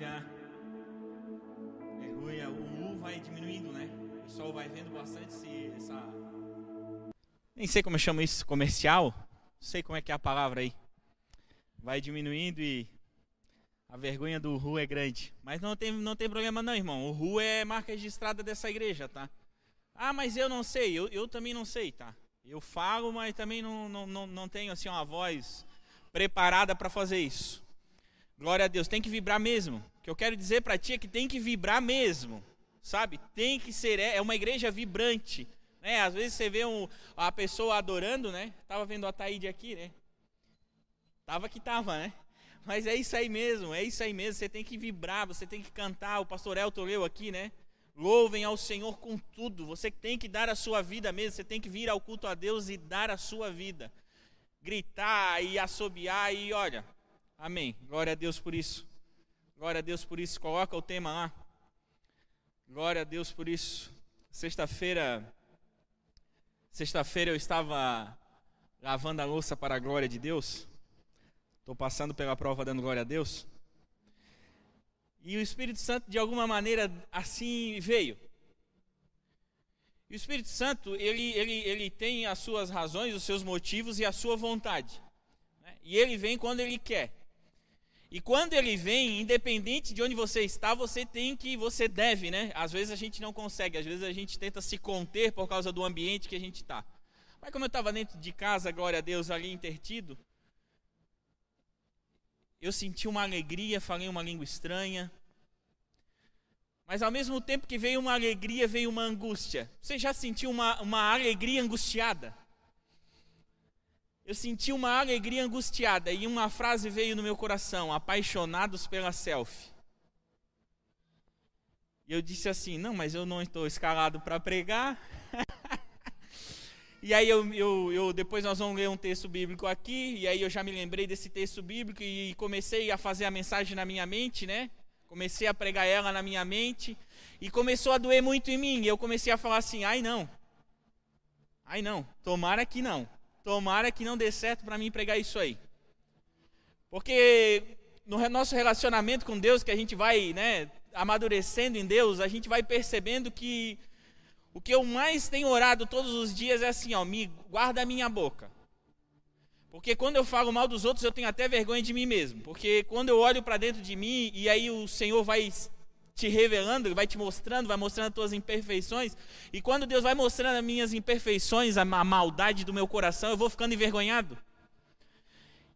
Maravilha. Aleluia. O U vai diminuindo, né? O pessoal vai vendo bastante se essa. Nem sei como eu chamo isso, comercial. Não sei como é que é a palavra aí. Vai diminuindo e a vergonha do Ru é grande. Mas não tem, não tem problema não, irmão. O Ru é marca registrada dessa igreja, tá? Ah, mas eu não sei. Eu, eu também não sei, tá? Eu falo, mas também não, não, não, não tenho assim uma voz preparada para fazer isso. Glória a Deus, tem que vibrar mesmo. O que eu quero dizer para ti é que tem que vibrar mesmo, sabe? Tem que ser, é, é uma igreja vibrante. Né? Às vezes você vê um, a pessoa adorando, né? Tava vendo a Taíde aqui, né? Tava que tava, né? Mas é isso aí mesmo, é isso aí mesmo. Você tem que vibrar, você tem que cantar. O pastor Elton leu aqui, né? Louvem ao Senhor com tudo. Você tem que dar a sua vida mesmo. Você tem que vir ao culto a Deus e dar a sua vida. Gritar e assobiar e olha. Amém. Glória a Deus por isso. Glória a Deus por isso. Coloca o tema lá. Glória a Deus por isso. Sexta-feira. Sexta-feira eu estava lavando a louça para a glória de Deus. Estou passando pela prova dando glória a Deus. E o Espírito Santo, de alguma maneira, assim veio. E o Espírito Santo, ele, ele, ele tem as suas razões, os seus motivos e a sua vontade. Né? E ele vem quando ele quer. E quando ele vem, independente de onde você está, você tem que, você deve, né? Às vezes a gente não consegue, às vezes a gente tenta se conter por causa do ambiente que a gente está. Mas como eu estava dentro de casa, glória a Deus, ali intertido, eu senti uma alegria, falei uma língua estranha. Mas ao mesmo tempo que veio uma alegria, veio uma angústia. Você já sentiu uma, uma alegria angustiada? Eu senti uma alegria angustiada e uma frase veio no meu coração: apaixonados pela selfie. E eu disse assim: não, mas eu não estou escalado para pregar. E aí eu, eu, eu, depois nós vamos ler um texto bíblico aqui, e aí eu já me lembrei desse texto bíblico e comecei a fazer a mensagem na minha mente, né? Comecei a pregar ela na minha mente e começou a doer muito em mim. E eu comecei a falar assim: "Ai não. Ai não, tomara que não. Tomara que não dê certo para mim pregar isso aí". Porque no nosso relacionamento com Deus que a gente vai, né, amadurecendo em Deus, a gente vai percebendo que o que eu mais tenho orado todos os dias é assim, ó, me guarda a minha boca. Porque quando eu falo mal dos outros, eu tenho até vergonha de mim mesmo. Porque quando eu olho para dentro de mim e aí o Senhor vai te revelando, vai te mostrando, vai mostrando as tuas imperfeições. E quando Deus vai mostrando as minhas imperfeições, a maldade do meu coração, eu vou ficando envergonhado.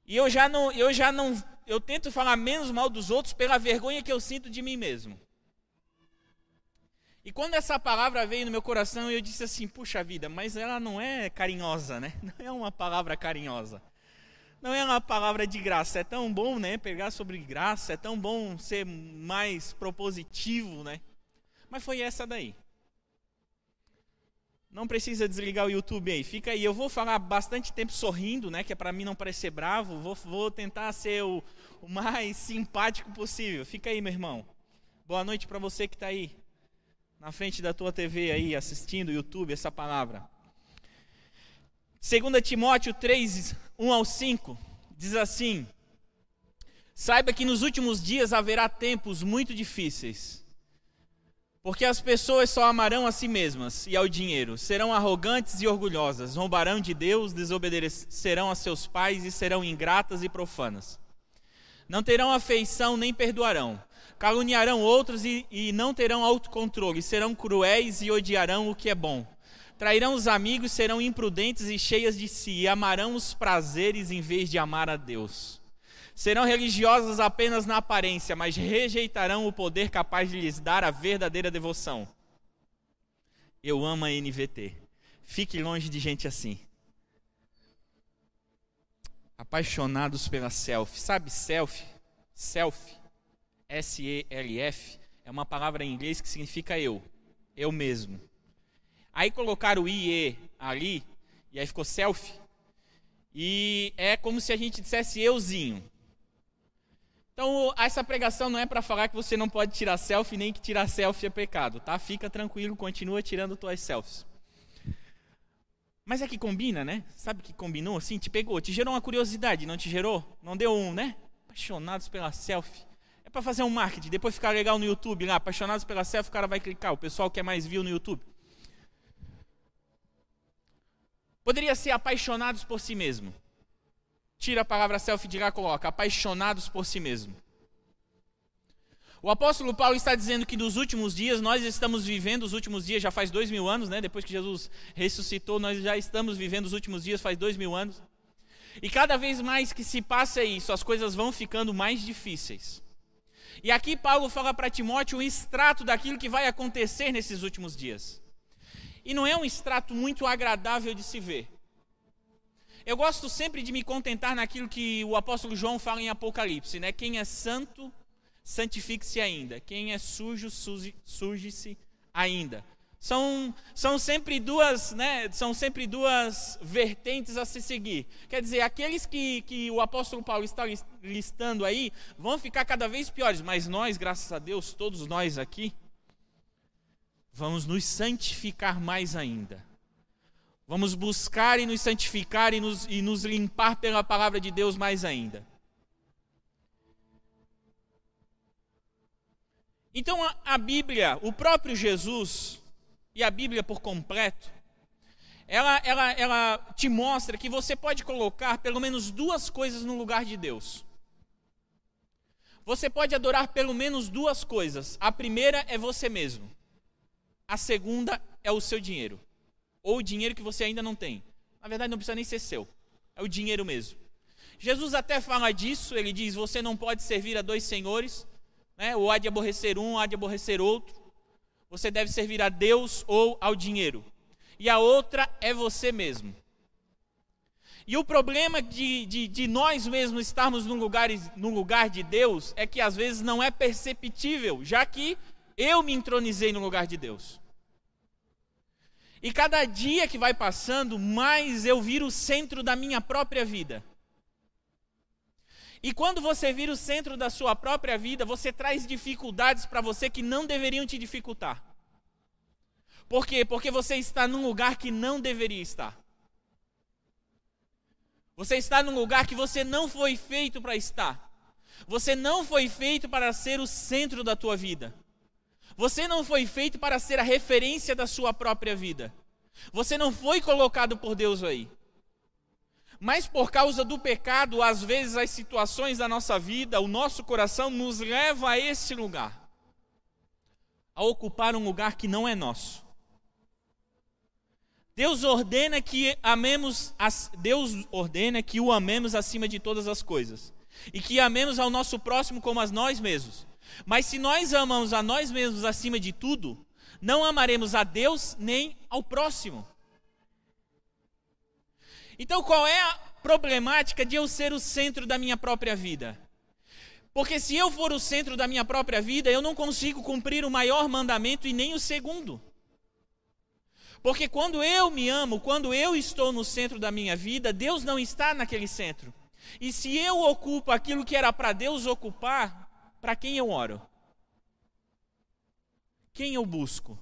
E eu já não, eu já não, eu tento falar menos mal dos outros pela vergonha que eu sinto de mim mesmo. E quando essa palavra veio no meu coração, eu disse assim: puxa vida, mas ela não é carinhosa, né? Não é uma palavra carinhosa. Não é uma palavra de graça. É tão bom, né? Pegar sobre graça, é tão bom ser mais propositivo, né? Mas foi essa daí. Não precisa desligar o YouTube aí, fica aí. Eu vou falar bastante tempo sorrindo, né? Que é para mim não parecer bravo. Vou, vou tentar ser o, o mais simpático possível. Fica aí, meu irmão. Boa noite para você que está aí na frente da tua TV aí, assistindo YouTube, essa palavra. 2 Timóteo 3, 1 ao 5, diz assim: Saiba que nos últimos dias haverá tempos muito difíceis. Porque as pessoas só amarão a si mesmas e ao dinheiro, serão arrogantes e orgulhosas, zombarão de Deus, desobedecerão a seus pais e serão ingratas e profanas. Não terão afeição nem perdoarão caluniarão outros e, e não terão autocontrole, serão cruéis e odiarão o que é bom. Trairão os amigos, serão imprudentes e cheias de si, e amarão os prazeres em vez de amar a Deus. Serão religiosas apenas na aparência, mas rejeitarão o poder capaz de lhes dar a verdadeira devoção. Eu amo a NVT. Fique longe de gente assim. Apaixonados pela selfie. Sabe selfie? Selfie S-E-L-F, é uma palavra em inglês que significa eu, eu mesmo. Aí colocaram o I-E ali, e aí ficou self, e é como se a gente dissesse euzinho. Então, essa pregação não é para falar que você não pode tirar selfie, nem que tirar selfie é pecado, tá? Fica tranquilo, continua tirando tuas selfies. Mas é que combina, né? Sabe que combinou assim? Te pegou, te gerou uma curiosidade, não te gerou? Não deu um, né? Apaixonados pela selfie para fazer um marketing, depois ficar legal no YouTube lá, apaixonados pela selfie, o cara vai clicar, o pessoal quer mais view no YouTube. Poderia ser apaixonados por si mesmo. Tira a palavra selfie de lá, coloca apaixonados por si mesmo. O apóstolo Paulo está dizendo que nos últimos dias, nós estamos vivendo os últimos dias, já faz dois mil anos, né? Depois que Jesus ressuscitou, nós já estamos vivendo os últimos dias, faz dois mil anos. E cada vez mais que se passa isso, as coisas vão ficando mais difíceis. E aqui Paulo fala para Timóteo um extrato daquilo que vai acontecer nesses últimos dias. E não é um extrato muito agradável de se ver. Eu gosto sempre de me contentar naquilo que o apóstolo João fala em Apocalipse, né? Quem é santo, santifique-se ainda. Quem é sujo, suje-se ainda. São, são sempre duas, né, são sempre duas vertentes a se seguir. Quer dizer, aqueles que, que o apóstolo Paulo está listando aí vão ficar cada vez piores, mas nós, graças a Deus, todos nós aqui, vamos nos santificar mais ainda. Vamos buscar e nos santificar e nos, e nos limpar pela palavra de Deus mais ainda. Então a, a Bíblia, o próprio Jesus e a Bíblia por completo, ela, ela, ela te mostra que você pode colocar pelo menos duas coisas no lugar de Deus. Você pode adorar pelo menos duas coisas. A primeira é você mesmo. A segunda é o seu dinheiro. Ou o dinheiro que você ainda não tem. Na verdade, não precisa nem ser seu. É o dinheiro mesmo. Jesus até fala disso. Ele diz: Você não pode servir a dois senhores né? ou há de aborrecer um, ou há de aborrecer outro. Você deve servir a Deus ou ao dinheiro. E a outra é você mesmo. E o problema de, de, de, nós mesmos estarmos no lugar, no lugar de Deus é que às vezes não é perceptível, já que eu me entronizei no lugar de Deus. E cada dia que vai passando, mais eu viro o centro da minha própria vida. E quando você vira o centro da sua própria vida, você traz dificuldades para você que não deveriam te dificultar. Por quê? Porque você está num lugar que não deveria estar. Você está num lugar que você não foi feito para estar. Você não foi feito para ser o centro da tua vida. Você não foi feito para ser a referência da sua própria vida. Você não foi colocado por Deus aí. Mas por causa do pecado, às vezes as situações da nossa vida, o nosso coração nos leva a esse lugar, a ocupar um lugar que não é nosso. Deus ordena que amemos, Deus ordena que o amemos acima de todas as coisas e que amemos ao nosso próximo como a nós mesmos. Mas se nós amamos a nós mesmos acima de tudo, não amaremos a Deus nem ao próximo. Então, qual é a problemática de eu ser o centro da minha própria vida? Porque se eu for o centro da minha própria vida, eu não consigo cumprir o maior mandamento e nem o segundo. Porque quando eu me amo, quando eu estou no centro da minha vida, Deus não está naquele centro. E se eu ocupo aquilo que era para Deus ocupar, para quem eu oro? Quem eu busco?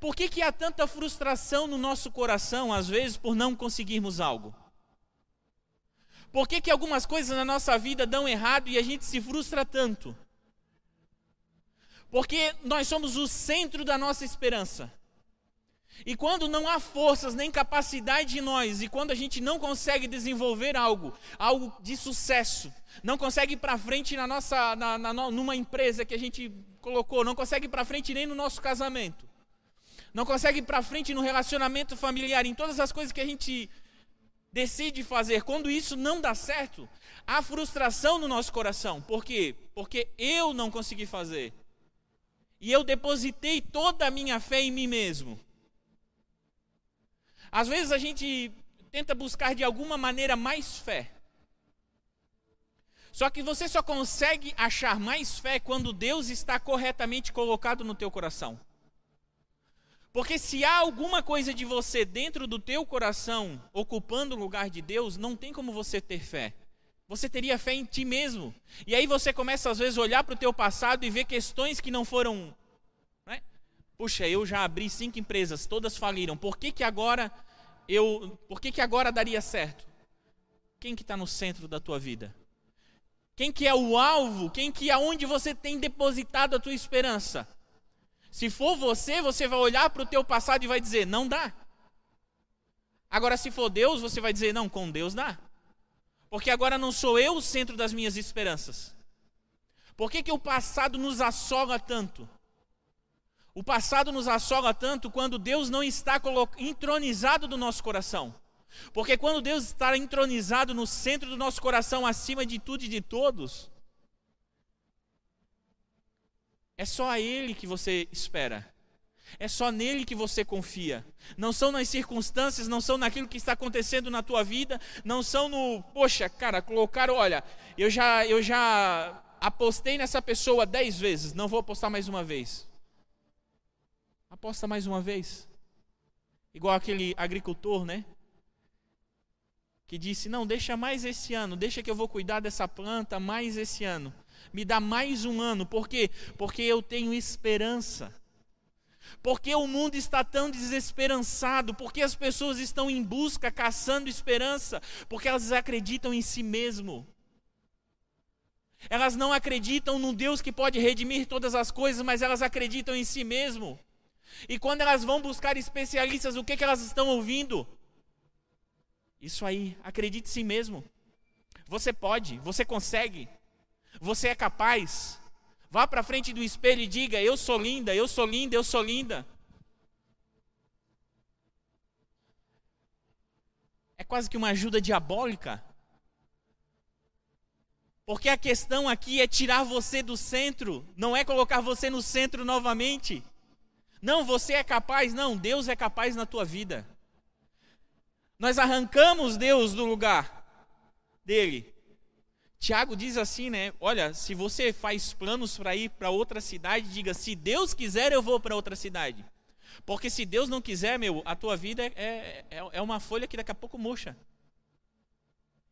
Por que, que há tanta frustração no nosso coração, às vezes, por não conseguirmos algo? Por que, que algumas coisas na nossa vida dão errado e a gente se frustra tanto? Porque nós somos o centro da nossa esperança. E quando não há forças nem capacidade em nós, e quando a gente não consegue desenvolver algo, algo de sucesso, não consegue ir para frente na nossa, na, na, numa empresa que a gente colocou, não consegue ir para frente nem no nosso casamento, não consegue ir para frente no relacionamento familiar, em todas as coisas que a gente decide fazer, quando isso não dá certo, há frustração no nosso coração. Por quê? Porque eu não consegui fazer. E eu depositei toda a minha fé em mim mesmo. Às vezes a gente tenta buscar de alguma maneira mais fé. Só que você só consegue achar mais fé quando Deus está corretamente colocado no teu coração. Porque se há alguma coisa de você dentro do teu coração ocupando o lugar de Deus, não tem como você ter fé. Você teria fé em ti mesmo. E aí você começa às vezes a olhar para o teu passado e ver questões que não foram. Puxa, eu já abri cinco empresas, todas faliram. Por que, que agora eu. Por que, que agora daria certo? Quem que está no centro da tua vida? Quem que é o alvo? Quem que é onde você tem depositado a tua esperança? Se for você, você vai olhar para o teu passado e vai dizer, não dá. Agora, se for Deus, você vai dizer, não, com Deus dá. Porque agora não sou eu o centro das minhas esperanças. Por que, que o passado nos assola tanto? O passado nos assola tanto quando Deus não está entronizado no nosso coração. Porque quando Deus está entronizado no centro do nosso coração, acima de tudo e de todos, é só a Ele que você espera. É só nele que você confia. Não são nas circunstâncias, não são naquilo que está acontecendo na tua vida, não são no, poxa, cara, colocaram, olha, eu já eu já apostei nessa pessoa dez vezes, não vou apostar mais uma vez. Aposta mais uma vez. Igual aquele agricultor, né? Que disse: Não, deixa mais esse ano, deixa que eu vou cuidar dessa planta mais esse ano. Me dá mais um ano, por quê? Porque eu tenho esperança. Porque o mundo está tão desesperançado? Porque as pessoas estão em busca, caçando esperança? Porque elas acreditam em si mesmo. Elas não acreditam no Deus que pode redimir todas as coisas, mas elas acreditam em si mesmo. E quando elas vão buscar especialistas, o que, que elas estão ouvindo? Isso aí, acredite em si mesmo. Você pode, você consegue, você é capaz. Vá para frente do espelho e diga: Eu sou linda, eu sou linda, eu sou linda. É quase que uma ajuda diabólica. Porque a questão aqui é tirar você do centro, não é colocar você no centro novamente. Não, você é capaz, não, Deus é capaz na tua vida. Nós arrancamos Deus do lugar dele Tiago diz assim, né? Olha, se você faz planos para ir para outra cidade, diga: se Deus quiser, eu vou para outra cidade. Porque se Deus não quiser, meu, a tua vida é, é, é uma folha que daqui a pouco murcha.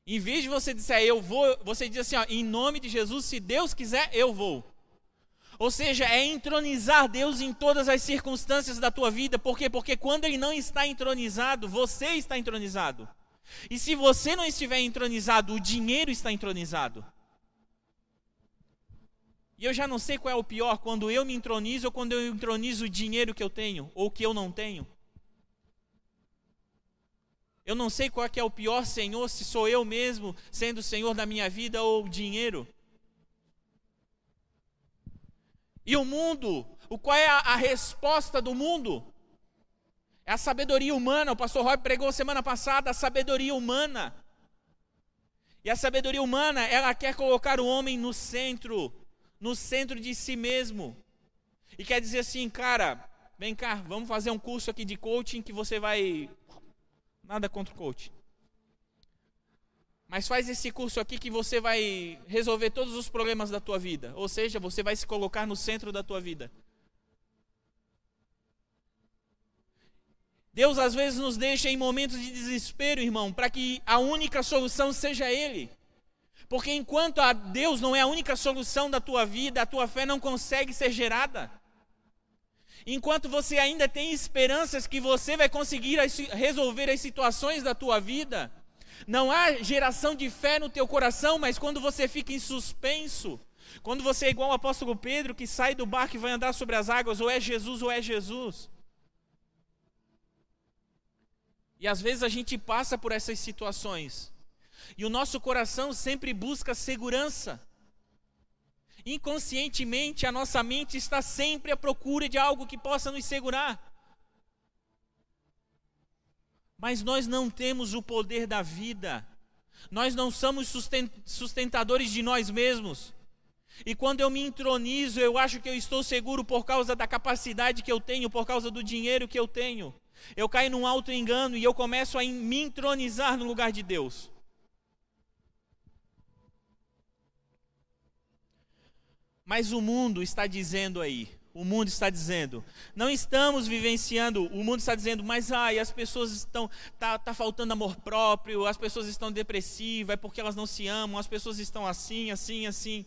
Em vez de você dizer eu vou, você diz assim, ó, em nome de Jesus, se Deus quiser, eu vou. Ou seja, é entronizar Deus em todas as circunstâncias da tua vida. Por quê? Porque quando Ele não está entronizado, você está entronizado. E se você não estiver entronizado, o dinheiro está entronizado. E eu já não sei qual é o pior, quando eu me entronizo ou quando eu entronizo o dinheiro que eu tenho ou que eu não tenho. Eu não sei qual é, é o pior Senhor, se sou eu mesmo sendo o Senhor da minha vida ou o dinheiro. E o mundo, o qual é a, a resposta do mundo? É a sabedoria humana. O pastor Roy pregou semana passada a sabedoria humana. E a sabedoria humana, ela quer colocar o homem no centro, no centro de si mesmo. E quer dizer assim, cara, vem cá, vamos fazer um curso aqui de coaching que você vai. Nada contra o coaching. Mas faz esse curso aqui que você vai resolver todos os problemas da tua vida. Ou seja, você vai se colocar no centro da tua vida. Deus às vezes nos deixa em momentos de desespero, irmão, para que a única solução seja Ele. Porque enquanto a Deus não é a única solução da tua vida, a tua fé não consegue ser gerada. Enquanto você ainda tem esperanças que você vai conseguir resolver as situações da tua vida, não há geração de fé no teu coração, mas quando você fica em suspenso, quando você é igual ao apóstolo Pedro que sai do barco e vai andar sobre as águas, ou é Jesus ou é Jesus. E às vezes a gente passa por essas situações. E o nosso coração sempre busca segurança. Inconscientemente, a nossa mente está sempre à procura de algo que possa nos segurar. Mas nós não temos o poder da vida. Nós não somos sustentadores de nós mesmos. E quando eu me entronizo, eu acho que eu estou seguro por causa da capacidade que eu tenho, por causa do dinheiro que eu tenho. Eu caio num alto engano e eu começo a me entronizar no lugar de Deus. Mas o mundo está dizendo aí, o mundo está dizendo, não estamos vivenciando, o mundo está dizendo, mas ai, as pessoas estão, tá, tá faltando amor próprio, as pessoas estão depressivas, é porque elas não se amam, as pessoas estão assim, assim, assim.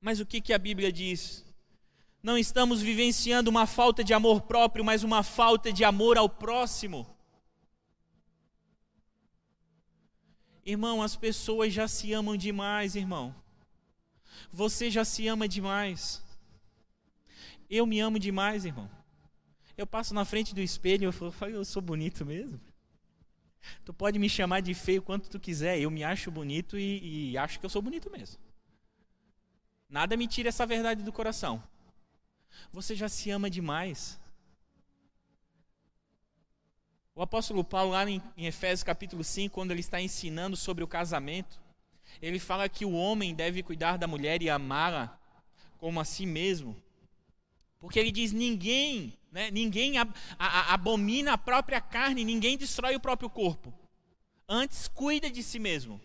Mas o que, que a Bíblia diz? não estamos vivenciando uma falta de amor próprio, mas uma falta de amor ao próximo. Irmão, as pessoas já se amam demais, irmão. Você já se ama demais. Eu me amo demais, irmão. Eu passo na frente do espelho e eu falo, eu sou bonito mesmo. Tu pode me chamar de feio quanto tu quiser, eu me acho bonito e, e acho que eu sou bonito mesmo. Nada me tira essa verdade do coração. Você já se ama demais. O apóstolo Paulo, lá em, Efésios capítulo 5, quando ele está ensinando sobre o casamento, ele fala que o homem deve cuidar da mulher e amá-la como a si mesmo. Porque ele diz: ninguém, né, ninguém abomina a própria carne, ninguém destrói o próprio corpo. Antes, cuida de si mesmo.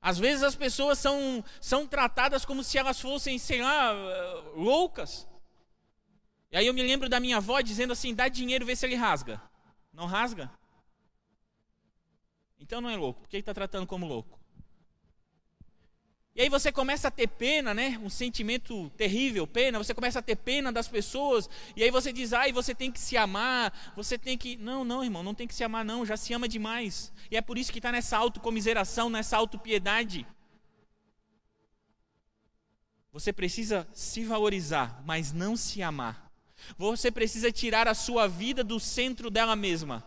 Às vezes as pessoas são, são tratadas como se elas fossem, sei lá, loucas. E aí eu me lembro da minha avó dizendo assim: dá dinheiro, vê se ele rasga. Não rasga? Então não é louco. Por que ele está tratando como louco? E aí você começa a ter pena, né? Um sentimento terrível, pena. Você começa a ter pena das pessoas. E aí você diz, ai, você tem que se amar. Você tem que. Não, não, irmão, não tem que se amar, não. Já se ama demais. E é por isso que está nessa autocomiseração, nessa autopiedade. Você precisa se valorizar, mas não se amar. Você precisa tirar a sua vida do centro dela mesma.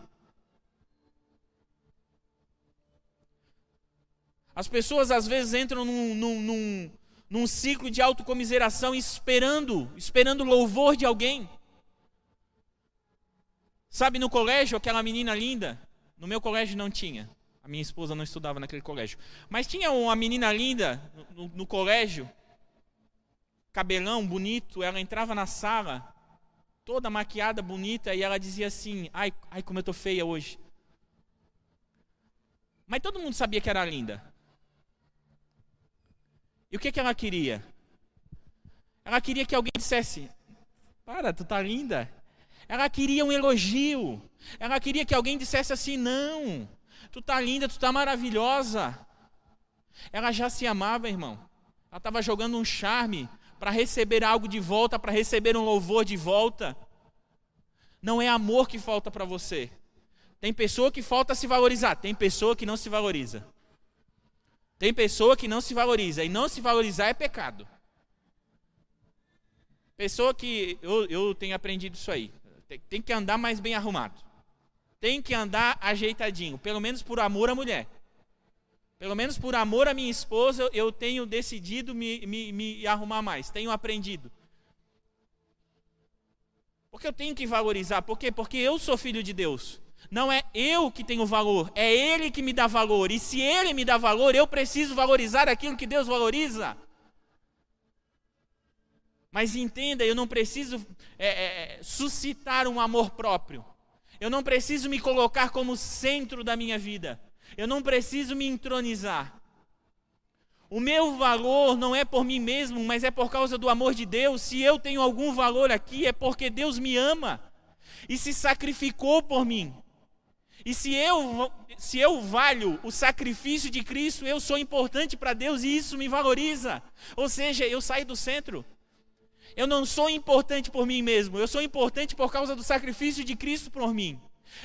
As pessoas às vezes entram num, num, num, num ciclo de autocomiseração esperando, esperando louvor de alguém. Sabe, no colégio, aquela menina linda, no meu colégio não tinha. A minha esposa não estudava naquele colégio. Mas tinha uma menina linda no, no, no colégio, cabelão bonito, ela entrava na sala toda maquiada, bonita, e ela dizia assim: ai, ai, como eu tô feia hoje. Mas todo mundo sabia que era linda. E o que, que ela queria? Ela queria que alguém dissesse: Para, tu tá linda. Ela queria um elogio. Ela queria que alguém dissesse assim: Não, tu tá linda, tu tá maravilhosa. Ela já se amava, irmão. Ela estava jogando um charme para receber algo de volta, para receber um louvor de volta. Não é amor que falta para você. Tem pessoa que falta se valorizar, tem pessoa que não se valoriza. Tem pessoa que não se valoriza, e não se valorizar é pecado. Pessoa que. Eu, eu tenho aprendido isso aí. Tem, tem que andar mais bem arrumado. Tem que andar ajeitadinho, pelo menos por amor à mulher. Pelo menos por amor à minha esposa, eu tenho decidido me, me, me arrumar mais, tenho aprendido. Porque eu tenho que valorizar. Por quê? Porque eu sou filho de Deus. Não é eu que tenho valor, é Ele que me dá valor. E se Ele me dá valor, eu preciso valorizar aquilo que Deus valoriza. Mas entenda, eu não preciso é, é, suscitar um amor próprio. Eu não preciso me colocar como centro da minha vida. Eu não preciso me entronizar. O meu valor não é por mim mesmo, mas é por causa do amor de Deus. Se eu tenho algum valor aqui, é porque Deus me ama e se sacrificou por mim. E se eu, se eu valho o sacrifício de Cristo, eu sou importante para Deus e isso me valoriza. Ou seja, eu saio do centro. Eu não sou importante por mim mesmo, eu sou importante por causa do sacrifício de Cristo por mim.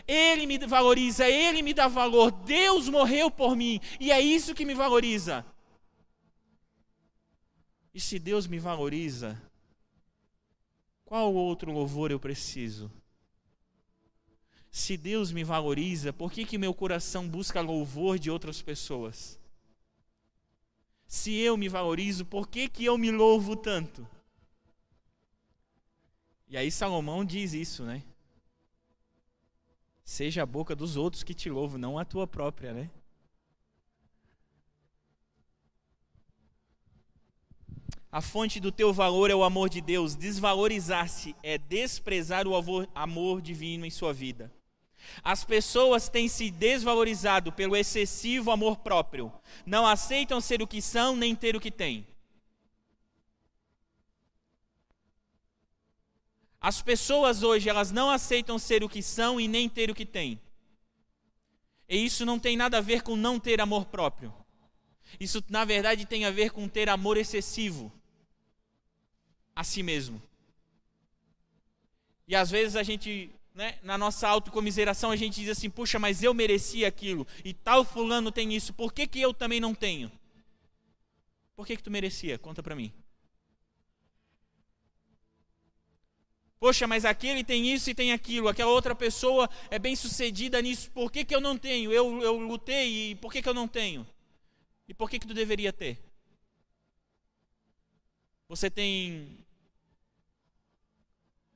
Ele me valoriza, Ele me dá valor. Deus morreu por mim e é isso que me valoriza. E se Deus me valoriza, qual outro louvor eu preciso? Se Deus me valoriza, por que, que meu coração busca louvor de outras pessoas? Se eu me valorizo, por que, que eu me louvo tanto? E aí Salomão diz isso, né? Seja a boca dos outros que te louvam, não a tua própria, né? A fonte do teu valor é o amor de Deus. Desvalorizar-se é desprezar o amor divino em sua vida. As pessoas têm se desvalorizado pelo excessivo amor próprio. Não aceitam ser o que são nem ter o que têm. As pessoas hoje, elas não aceitam ser o que são e nem ter o que têm. E isso não tem nada a ver com não ter amor próprio. Isso, na verdade, tem a ver com ter amor excessivo a si mesmo. E às vezes a gente né, na nossa autocomiseração, a gente diz assim: puxa, mas eu mereci aquilo, e tal fulano tem isso, por que, que eu também não tenho? Por que, que tu merecia? Conta para mim. Poxa, mas aquele tem isso e tem aquilo, aquela outra pessoa é bem sucedida nisso, por que, que eu não tenho? Eu, eu lutei e por que, que eu não tenho? E por que, que tu deveria ter? Você tem.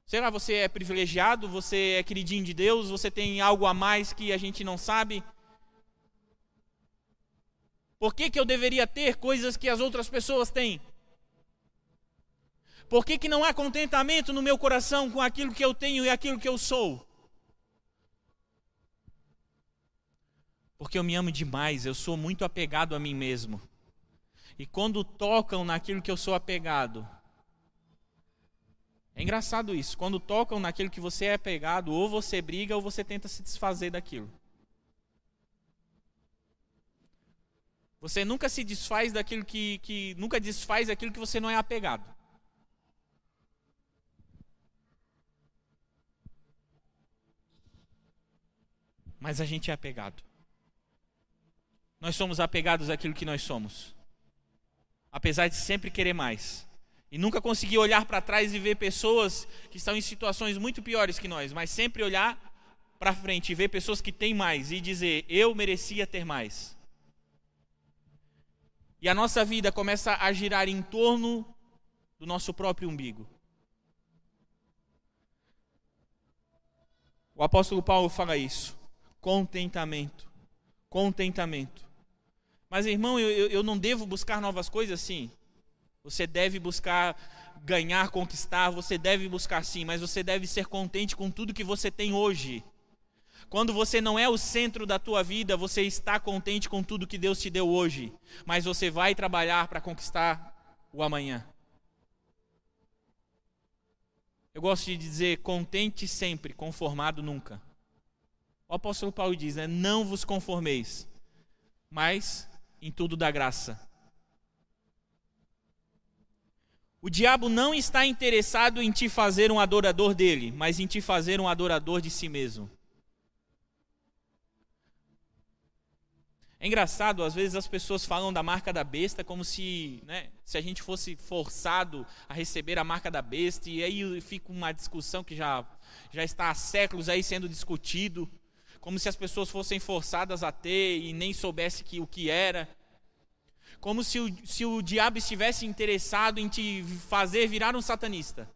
Será você é privilegiado? Você é queridinho de Deus? Você tem algo a mais que a gente não sabe? Por que, que eu deveria ter coisas que as outras pessoas têm? Por que, que não há contentamento no meu coração com aquilo que eu tenho e aquilo que eu sou? Porque eu me amo demais, eu sou muito apegado a mim mesmo. E quando tocam naquilo que eu sou apegado, é engraçado isso. Quando tocam naquilo que você é apegado, ou você briga ou você tenta se desfazer daquilo. Você nunca se desfaz daquilo que, que nunca desfaz daquilo que você não é apegado. Mas a gente é apegado. Nós somos apegados àquilo que nós somos apesar de sempre querer mais. E nunca conseguir olhar para trás e ver pessoas que estão em situações muito piores que nós, mas sempre olhar para frente e ver pessoas que têm mais e dizer: eu merecia ter mais. E a nossa vida começa a girar em torno do nosso próprio umbigo. O apóstolo Paulo fala isso. Contentamento. Contentamento. Mas, irmão, eu, eu não devo buscar novas coisas? Sim. Você deve buscar ganhar, conquistar, você deve buscar sim, mas você deve ser contente com tudo que você tem hoje. Quando você não é o centro da tua vida, você está contente com tudo que Deus te deu hoje, mas você vai trabalhar para conquistar o amanhã. Eu gosto de dizer contente sempre, conformado nunca. O apóstolo Paulo diz, né, não vos conformeis, mas em tudo da graça. O diabo não está interessado em te fazer um adorador dele, mas em te fazer um adorador de si mesmo. É engraçado, às vezes as pessoas falam da marca da besta como se, né, se a gente fosse forçado a receber a marca da besta, e aí fica uma discussão que já, já está há séculos aí sendo discutido como se as pessoas fossem forçadas a ter e nem soubesse que, o que era. Como se o, se o diabo estivesse interessado em te fazer virar um satanista.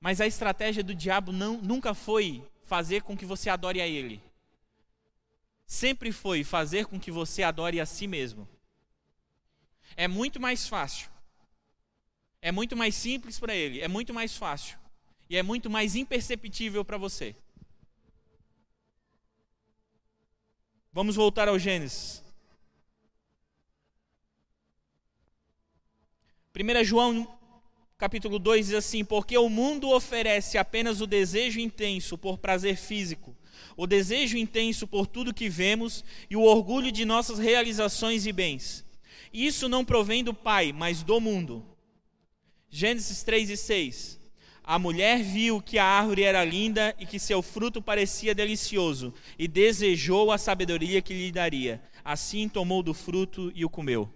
Mas a estratégia do diabo não, nunca foi fazer com que você adore a ele. Sempre foi fazer com que você adore a si mesmo. É muito mais fácil. É muito mais simples para ele. É muito mais fácil e é muito mais imperceptível para você. Vamos voltar ao Gênesis. 1 João capítulo 2 diz assim: Porque o mundo oferece apenas o desejo intenso por prazer físico, o desejo intenso por tudo que vemos e o orgulho de nossas realizações e bens. Isso não provém do Pai, mas do mundo. Gênesis 3 e 6. A mulher viu que a árvore era linda e que seu fruto parecia delicioso, e desejou a sabedoria que lhe daria. Assim tomou do fruto e o comeu.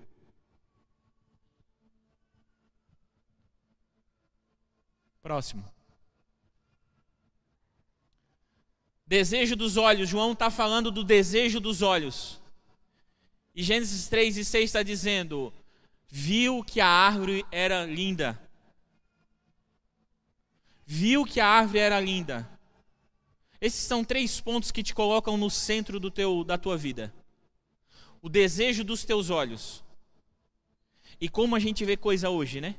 Próximo. Desejo dos olhos. João está falando do desejo dos olhos. E Gênesis 3 e 6 está dizendo: Viu que a árvore era linda viu que a árvore era linda. Esses são três pontos que te colocam no centro do teu, da tua vida. O desejo dos teus olhos. E como a gente vê coisa hoje, né?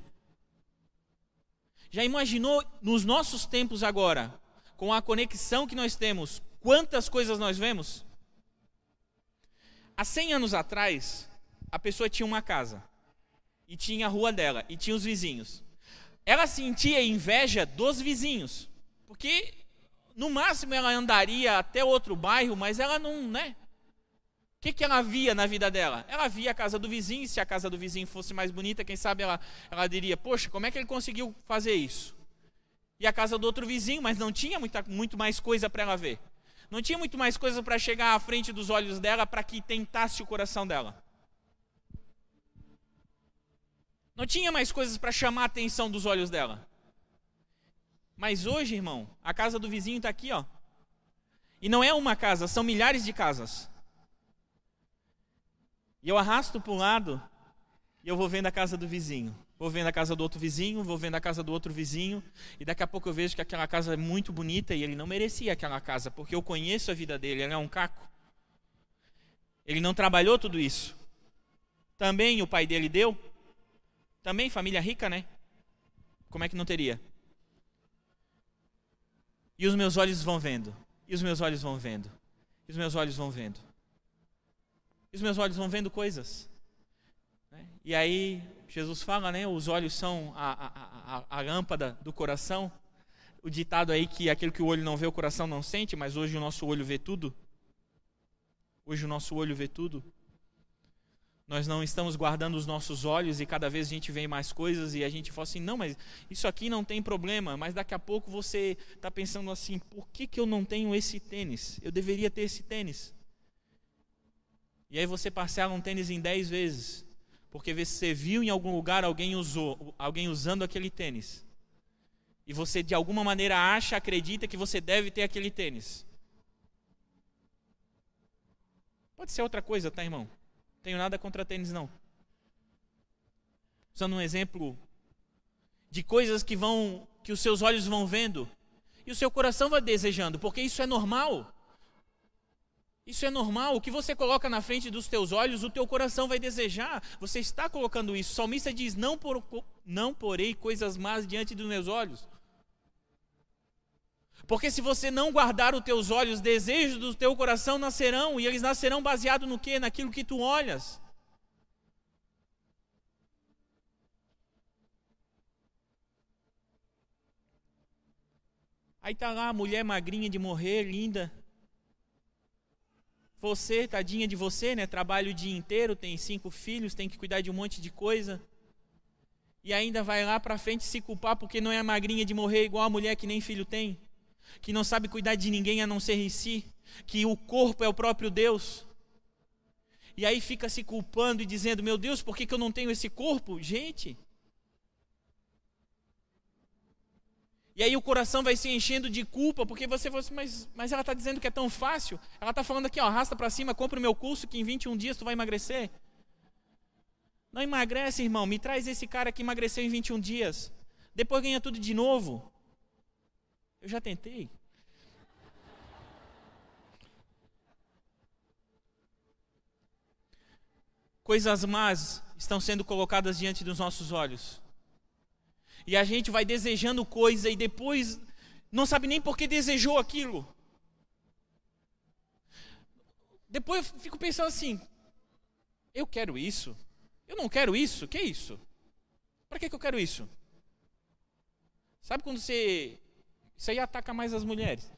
Já imaginou nos nossos tempos agora, com a conexão que nós temos, quantas coisas nós vemos? Há 100 anos atrás, a pessoa tinha uma casa, e tinha a rua dela, e tinha os vizinhos ela sentia inveja dos vizinhos, porque no máximo ela andaria até outro bairro, mas ela não, né? que, que ela via na vida dela? Ela via a casa do vizinho, se a casa do vizinho fosse mais bonita, quem sabe ela, ela diria: Poxa, como é que ele conseguiu fazer isso? E a casa do outro vizinho, mas não tinha muita, muito mais coisa para ela ver. Não tinha muito mais coisa para chegar à frente dos olhos dela para que tentasse o coração dela. Não tinha mais coisas para chamar a atenção dos olhos dela. Mas hoje, irmão, a casa do vizinho está aqui, ó. E não é uma casa, são milhares de casas. E eu arrasto para um lado e eu vou vendo a casa do vizinho. Vou vendo a casa do outro vizinho, vou vendo a casa do outro vizinho, e daqui a pouco eu vejo que aquela casa é muito bonita e ele não merecia aquela casa, porque eu conheço a vida dele, ele é um caco. Ele não trabalhou tudo isso. Também o pai dele deu. Também família rica, né? Como é que não teria? E os meus olhos vão vendo. E os meus olhos vão vendo. E os meus olhos vão vendo. E os meus olhos vão vendo coisas. Né? E aí Jesus fala, né? Os olhos são a, a, a, a lâmpada do coração. O ditado aí que aquilo que o olho não vê, o coração não sente, mas hoje o nosso olho vê tudo. Hoje o nosso olho vê tudo. Nós não estamos guardando os nossos olhos e cada vez a gente vê mais coisas e a gente fala assim: não, mas isso aqui não tem problema. Mas daqui a pouco você está pensando assim: por que, que eu não tenho esse tênis? Eu deveria ter esse tênis. E aí você parcela um tênis em 10 vezes, porque você viu em algum lugar alguém usou, alguém usando aquele tênis. E você de alguma maneira acha, acredita que você deve ter aquele tênis. Pode ser outra coisa, tá, irmão? Tenho nada contra tênis não. Usando um exemplo de coisas que vão que os seus olhos vão vendo e o seu coração vai desejando, porque isso é normal. Isso é normal. O que você coloca na frente dos teus olhos, o teu coração vai desejar. Você está colocando isso. O salmista diz: Não, por, não porei coisas más diante dos meus olhos. Porque se você não guardar os teus olhos, desejos do teu coração nascerão, e eles nascerão baseado no que? Naquilo que tu olhas. Aí tá lá a mulher magrinha de morrer, linda, você, tadinha de você, né? Trabalha o dia inteiro, tem cinco filhos, tem que cuidar de um monte de coisa. E ainda vai lá para frente se culpar porque não é magrinha de morrer igual a mulher que nem filho tem. Que não sabe cuidar de ninguém a não ser em si. Que o corpo é o próprio Deus. E aí fica se culpando e dizendo: Meu Deus, por que, que eu não tenho esse corpo? Gente, E aí o coração vai se enchendo de culpa, porque você fala assim, mas, mas ela está dizendo que é tão fácil. Ela está falando aqui, ó, arrasta para cima, compra o meu curso que em 21 dias tu vai emagrecer. Não emagrece, irmão. Me traz esse cara que emagreceu em 21 dias. Depois ganha tudo de novo. Eu já tentei. Coisas más estão sendo colocadas diante dos nossos olhos. E a gente vai desejando coisa e depois não sabe nem por que desejou aquilo. Depois eu fico pensando assim: eu quero isso? Eu não quero isso? Que é isso? Para que, que eu quero isso? Sabe quando você. Isso aí ataca mais as mulheres.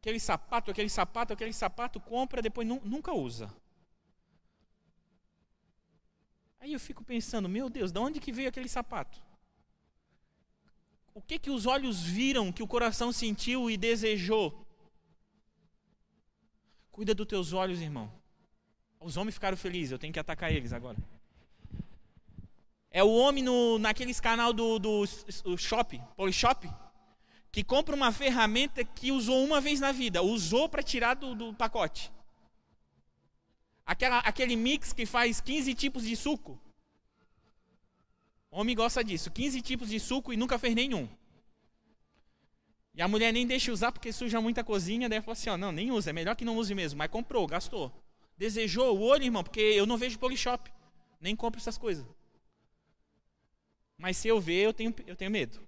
Aquele sapato, aquele sapato, aquele sapato, compra, depois nunca usa. Aí eu fico pensando, meu Deus, de onde que veio aquele sapato? O que que os olhos viram que o coração sentiu e desejou? Cuida dos teus olhos, irmão. Os homens ficaram felizes, eu tenho que atacar eles agora. É o homem no, naqueles canal do, do, do shop, Polishop, que compra uma ferramenta que usou uma vez na vida, usou para tirar do, do pacote. Aquela, aquele mix que faz 15 tipos de suco. Homem gosta disso. 15 tipos de suco e nunca fez nenhum. E a mulher nem deixa usar porque suja muita cozinha. Daí falou assim: ó, não, nem usa. É melhor que não use mesmo. Mas comprou, gastou. Desejou o olho, irmão, porque eu não vejo polishop. Nem compro essas coisas. Mas se eu ver, eu tenho, eu tenho medo.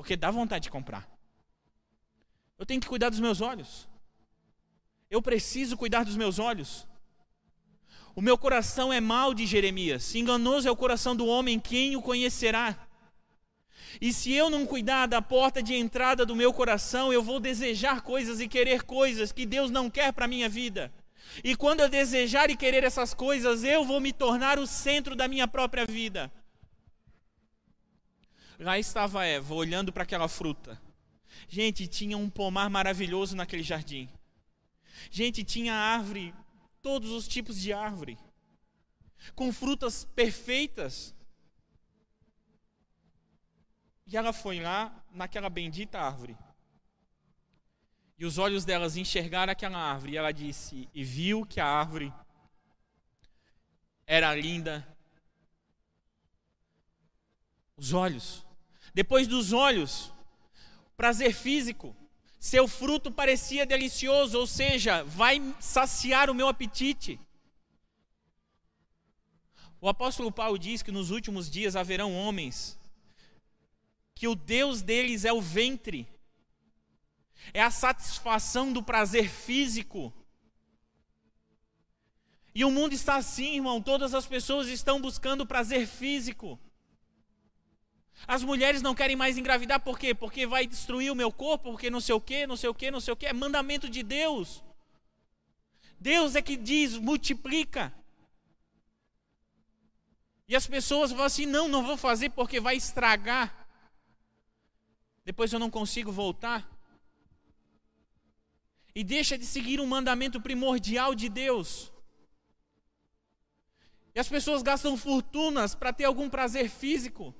Porque dá vontade de comprar. Eu tenho que cuidar dos meus olhos. Eu preciso cuidar dos meus olhos. O meu coração é mal de Jeremias. Enganoso é o coração do homem, quem o conhecerá? E se eu não cuidar da porta de entrada do meu coração, eu vou desejar coisas e querer coisas que Deus não quer para a minha vida. E quando eu desejar e querer essas coisas, eu vou me tornar o centro da minha própria vida. Lá estava Eva, olhando para aquela fruta. Gente, tinha um pomar maravilhoso naquele jardim. Gente, tinha árvore, todos os tipos de árvore, com frutas perfeitas. E ela foi lá naquela bendita árvore. E os olhos delas enxergaram aquela árvore. E ela disse: E viu que a árvore era linda. Os olhos. Depois dos olhos, prazer físico. Seu fruto parecia delicioso, ou seja, vai saciar o meu apetite. O apóstolo Paulo diz que nos últimos dias haverão homens que o Deus deles é o ventre, é a satisfação do prazer físico. E o mundo está assim, irmão, todas as pessoas estão buscando prazer físico. As mulheres não querem mais engravidar por quê? Porque vai destruir o meu corpo, porque não sei o quê, não sei o quê, não sei o quê. É mandamento de Deus. Deus é que diz, multiplica. E as pessoas vão assim: não, não vou fazer porque vai estragar. Depois eu não consigo voltar. E deixa de seguir um mandamento primordial de Deus. E as pessoas gastam fortunas para ter algum prazer físico.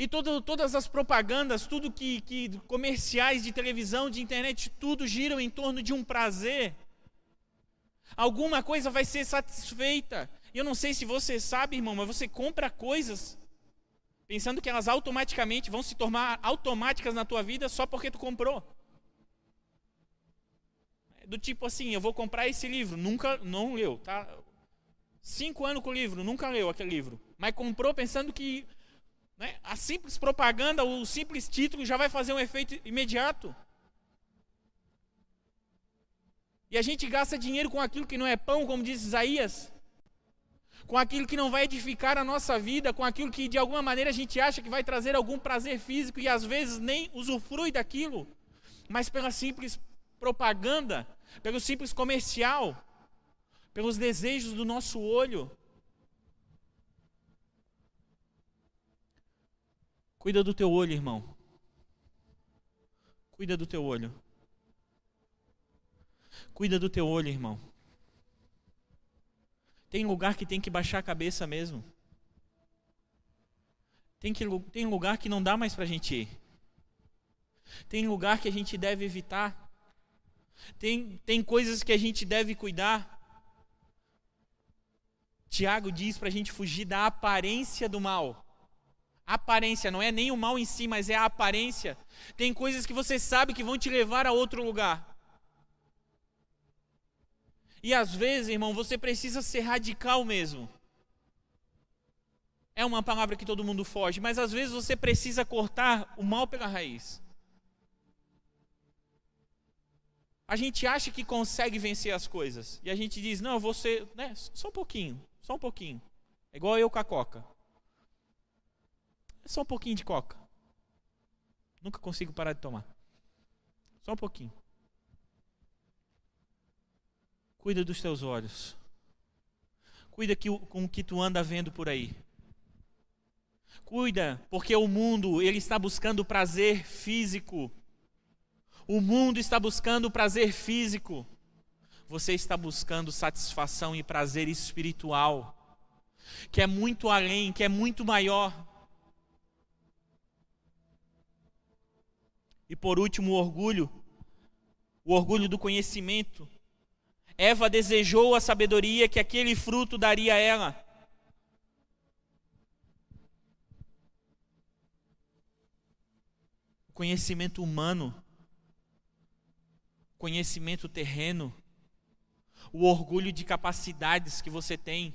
E todo, todas as propagandas, tudo que, que comerciais de televisão, de internet, tudo giram em torno de um prazer. Alguma coisa vai ser satisfeita. E eu não sei se você sabe, irmão, mas você compra coisas pensando que elas automaticamente vão se tornar automáticas na tua vida só porque tu comprou. Do tipo assim, eu vou comprar esse livro, nunca, não leu, tá? Cinco anos com o livro, nunca leu aquele livro, mas comprou pensando que né? A simples propaganda, o simples título já vai fazer um efeito imediato. E a gente gasta dinheiro com aquilo que não é pão, como diz Isaías, com aquilo que não vai edificar a nossa vida, com aquilo que de alguma maneira a gente acha que vai trazer algum prazer físico e às vezes nem usufrui daquilo, mas pela simples propaganda, pelo simples comercial, pelos desejos do nosso olho. Cuida do teu olho, irmão. Cuida do teu olho. Cuida do teu olho, irmão. Tem lugar que tem que baixar a cabeça mesmo. Tem, que, tem lugar que não dá mais para a gente ir. Tem lugar que a gente deve evitar. Tem, tem coisas que a gente deve cuidar. Tiago diz para a gente fugir da aparência do mal aparência, não é nem o mal em si, mas é a aparência. Tem coisas que você sabe que vão te levar a outro lugar. E às vezes, irmão, você precisa ser radical mesmo. É uma palavra que todo mundo foge, mas às vezes você precisa cortar o mal pela raiz. A gente acha que consegue vencer as coisas. E a gente diz, não, você, né, só um pouquinho, só um pouquinho. É igual eu com a coca. Só um pouquinho de coca. Nunca consigo parar de tomar. Só um pouquinho. Cuida dos teus olhos. Cuida que, com o que tu anda vendo por aí. Cuida, porque o mundo ele está buscando prazer físico. O mundo está buscando prazer físico. Você está buscando satisfação e prazer espiritual, que é muito além, que é muito maior. E por último, o orgulho, o orgulho do conhecimento. Eva desejou a sabedoria que aquele fruto daria a ela. O conhecimento humano, conhecimento terreno, o orgulho de capacidades que você tem,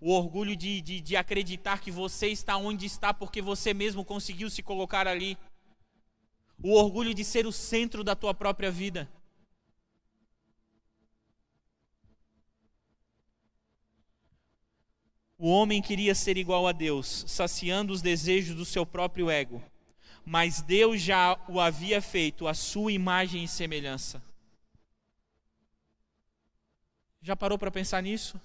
o orgulho de, de, de acreditar que você está onde está porque você mesmo conseguiu se colocar ali o orgulho de ser o centro da tua própria vida. O homem queria ser igual a Deus, saciando os desejos do seu próprio ego, mas Deus já o havia feito a sua imagem e semelhança. Já parou para pensar nisso?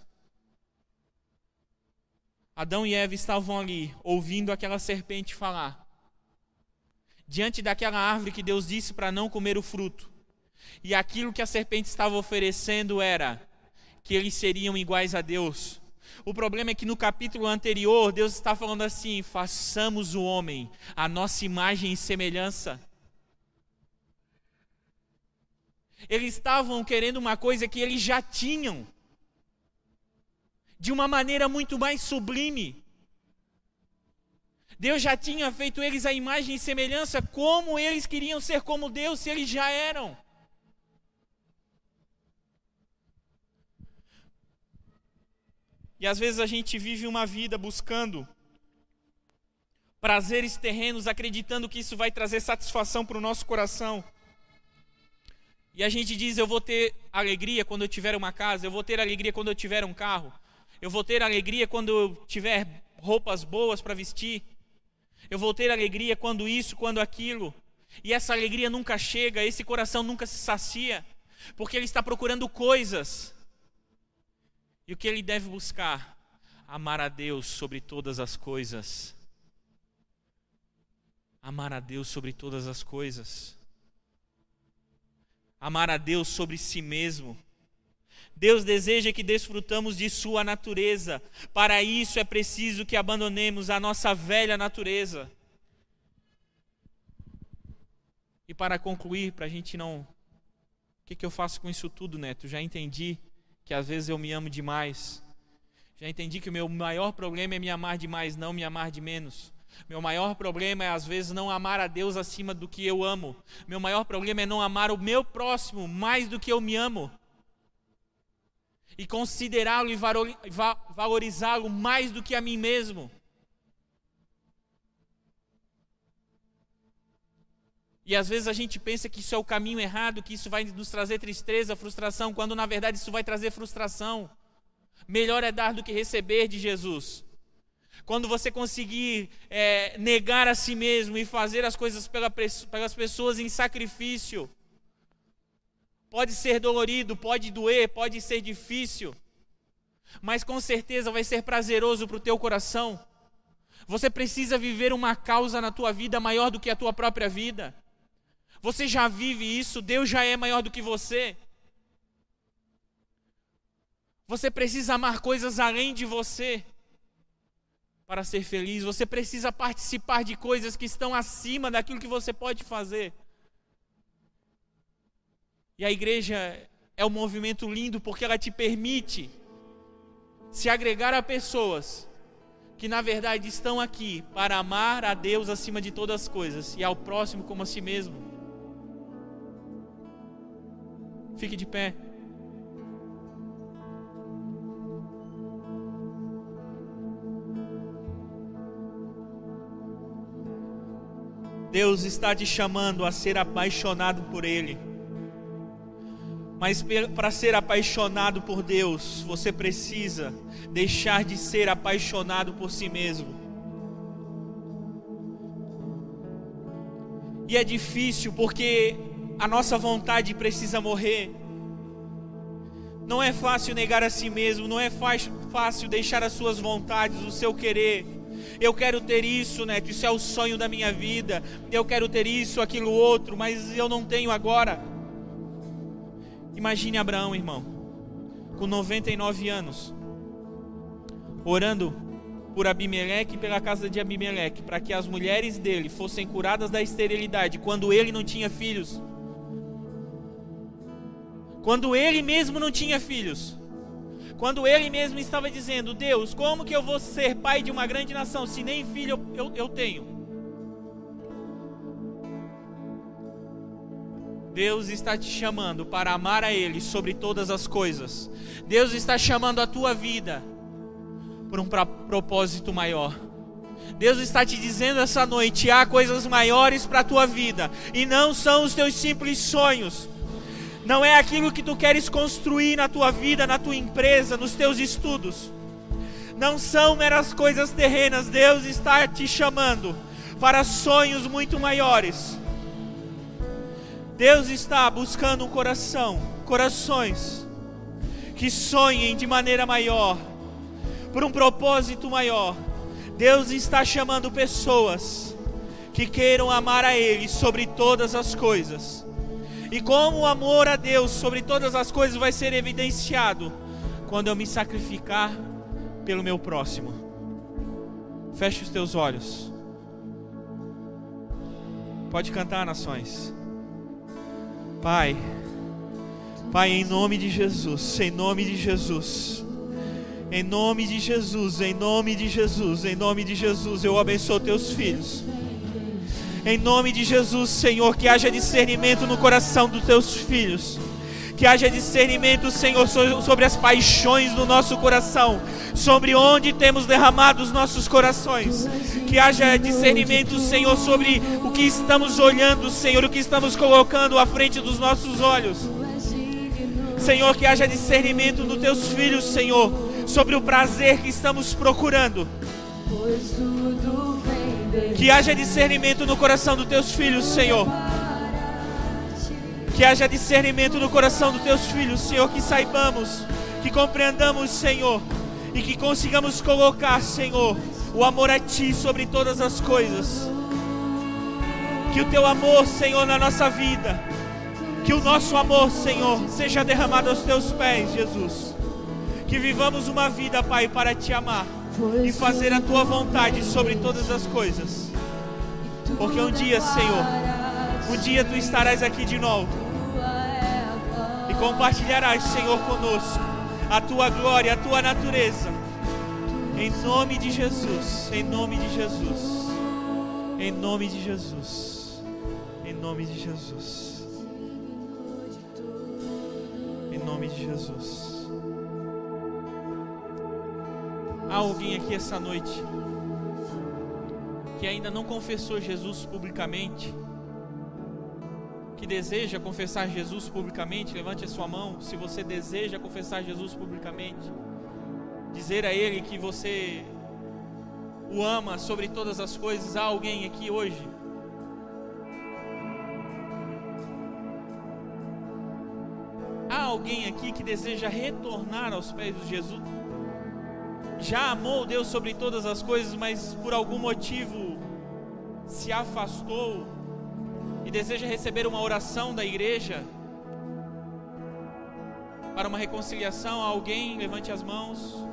Adão e Eva estavam ali, ouvindo aquela serpente falar. Diante daquela árvore que Deus disse para não comer o fruto. E aquilo que a serpente estava oferecendo era que eles seriam iguais a Deus. O problema é que no capítulo anterior, Deus está falando assim: façamos o homem a nossa imagem e semelhança. Eles estavam querendo uma coisa que eles já tinham, de uma maneira muito mais sublime. Deus já tinha feito eles a imagem e semelhança, como eles queriam ser como Deus, se eles já eram. E às vezes a gente vive uma vida buscando prazeres terrenos, acreditando que isso vai trazer satisfação para o nosso coração. E a gente diz: Eu vou ter alegria quando eu tiver uma casa, eu vou ter alegria quando eu tiver um carro, eu vou ter alegria quando eu tiver roupas boas para vestir, eu vou ter alegria quando isso, quando aquilo. E essa alegria nunca chega, esse coração nunca se sacia, porque ele está procurando coisas e o que ele deve buscar? Amar a Deus sobre todas as coisas. Amar a Deus sobre todas as coisas. Amar a Deus sobre si mesmo. Deus deseja que desfrutamos de Sua natureza. Para isso é preciso que abandonemos a nossa velha natureza. E para concluir, para a gente não. O que, que eu faço com isso tudo, Neto? Já entendi que às vezes eu me amo demais. Já entendi que o meu maior problema é me amar demais, não me amar de menos. Meu maior problema é às vezes não amar a Deus acima do que eu amo. Meu maior problema é não amar o meu próximo mais do que eu me amo. E considerá-lo e valorizá-lo mais do que a mim mesmo. E às vezes a gente pensa que isso é o caminho errado, que isso vai nos trazer tristeza, frustração, quando na verdade isso vai trazer frustração. Melhor é dar do que receber de Jesus. Quando você conseguir é, negar a si mesmo e fazer as coisas pela, pelas pessoas em sacrifício, pode ser dolorido, pode doer, pode ser difícil, mas com certeza vai ser prazeroso para o teu coração. Você precisa viver uma causa na tua vida maior do que a tua própria vida. Você já vive isso, Deus já é maior do que você. Você precisa amar coisas além de você para ser feliz. Você precisa participar de coisas que estão acima daquilo que você pode fazer. E a igreja é um movimento lindo porque ela te permite se agregar a pessoas que na verdade estão aqui para amar a Deus acima de todas as coisas e ao próximo como a si mesmo. Fique de pé. Deus está te chamando a ser apaixonado por Ele. Mas para ser apaixonado por Deus, você precisa deixar de ser apaixonado por si mesmo. E é difícil porque a nossa vontade precisa morrer. Não é fácil negar a si mesmo, não é fácil deixar as suas vontades, o seu querer. Eu quero ter isso, Neto, isso é o sonho da minha vida. Eu quero ter isso, aquilo outro, mas eu não tenho agora. Imagine Abraão, irmão, com 99 anos, orando por Abimeleque e pela casa de Abimeleque, para que as mulheres dele fossem curadas da esterilidade, quando ele não tinha filhos quando ele mesmo não tinha filhos, quando ele mesmo estava dizendo: Deus, como que eu vou ser pai de uma grande nação se nem filho eu, eu, tenho? Deus está te chamando para amar a Ele sobre todas as coisas. Deus está chamando a tua vida por um propósito maior. Deus está te dizendo essa noite: há coisas maiores para a tua vida, e não são os teus simples sonhos, não é aquilo que tu queres construir na tua vida, na tua empresa, nos teus estudos. Não são meras coisas terrenas. Deus está te chamando para sonhos muito maiores. Deus está buscando um coração, corações que sonhem de maneira maior, por um propósito maior. Deus está chamando pessoas que queiram amar a Ele sobre todas as coisas. E como o amor a Deus sobre todas as coisas vai ser evidenciado quando eu me sacrificar pelo meu próximo. Feche os teus olhos. Pode cantar, nações. Pai, Pai, em nome de Jesus, em nome de Jesus. Em nome de Jesus, em nome de Jesus, em nome de Jesus, eu abençoo teus filhos. Em nome de Jesus, Senhor, que haja discernimento no coração dos teus filhos. Que haja discernimento, Senhor, sobre as paixões do nosso coração, sobre onde temos derramado os nossos corações. Que haja discernimento, Senhor, sobre o que estamos olhando, Senhor, o que estamos colocando à frente dos nossos olhos. Senhor, que haja discernimento nos teus filhos, Senhor, sobre o prazer que estamos procurando. Que haja discernimento no coração dos teus filhos, Senhor. Que haja discernimento no coração dos teus filhos, Senhor. Que saibamos, que compreendamos, Senhor. E que consigamos colocar, Senhor, o amor a Ti sobre todas as coisas. Que o Teu amor, Senhor, na nossa vida. Que o nosso amor, Senhor, seja derramado aos Teus pés, Jesus. Que vivamos uma vida, Pai, para Te amar e fazer a tua vontade sobre todas as coisas. Porque um dia, Senhor, um dia tu estarás aqui de novo compartilharás, Senhor, conosco. A tua glória, a tua natureza. Em nome de Jesus, em nome de Jesus, em nome de Jesus, em nome de Jesus, em nome de Jesus. Há alguém aqui essa noite que ainda não confessou Jesus publicamente, que deseja confessar Jesus publicamente, levante a sua mão. Se você deseja confessar Jesus publicamente, dizer a Ele que você o ama sobre todas as coisas, há alguém aqui hoje? Há alguém aqui que deseja retornar aos pés de Jesus? já amou Deus sobre todas as coisas, mas por algum motivo se afastou e deseja receber uma oração da igreja para uma reconciliação, alguém levante as mãos.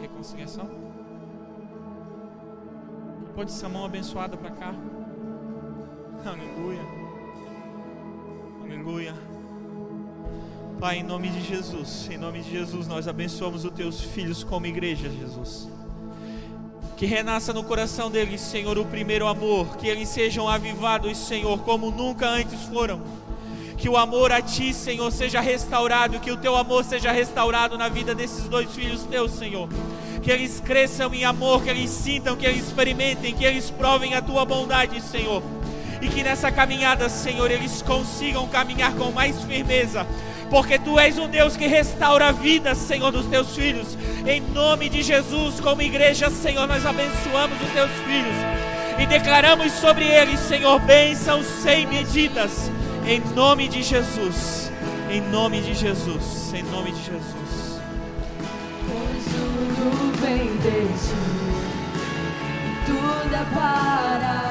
reconciliação? Pode essa mão abençoada para cá. Aleluia. Aleluia. Pai, em nome de Jesus, em nome de Jesus, nós abençoamos os teus filhos como igreja, Jesus. Que renasça no coração deles, Senhor, o primeiro amor, que eles sejam avivados, Senhor, como nunca antes foram. Que o amor a Ti, Senhor, seja restaurado, que o Teu amor seja restaurado na vida desses dois filhos Teus, Senhor que eles cresçam em amor, que eles sintam, que eles experimentem, que eles provem a tua bondade, Senhor. E que nessa caminhada, Senhor, eles consigam caminhar com mais firmeza, porque tu és um Deus que restaura a vida, Senhor, dos teus filhos. Em nome de Jesus, como igreja, Senhor, nós abençoamos os teus filhos e declaramos sobre eles, Senhor, bênçãos sem medidas. Em nome de Jesus. Em nome de Jesus. Em nome de Jesus vem de ti, tudo é para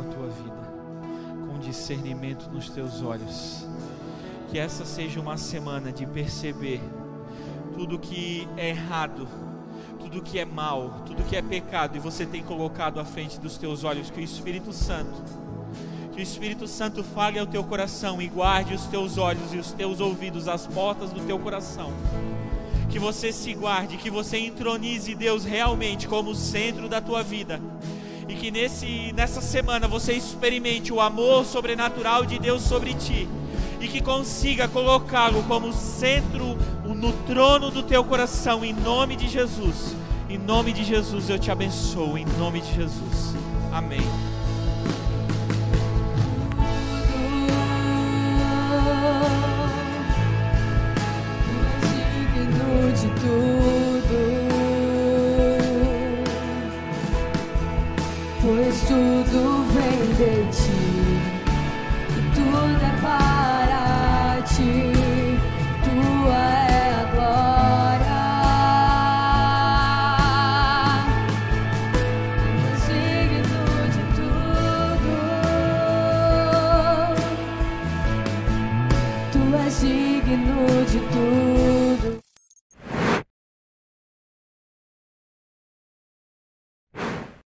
a tua vida com discernimento nos teus olhos. Que essa seja uma semana de perceber tudo que é errado, tudo que é mal, tudo que é pecado e você tem colocado à frente dos teus olhos que o Espírito Santo que o Espírito Santo fale ao teu coração e guarde os teus olhos e os teus ouvidos, as portas do teu coração. Que você se guarde, que você entronize Deus realmente como o centro da tua vida. Que nesse, nessa semana você experimente o amor sobrenatural de Deus sobre ti. E que consiga colocá-lo como centro, no trono do teu coração, em nome de Jesus. Em nome de Jesus eu te abençoo, em nome de Jesus. Amém. Vem de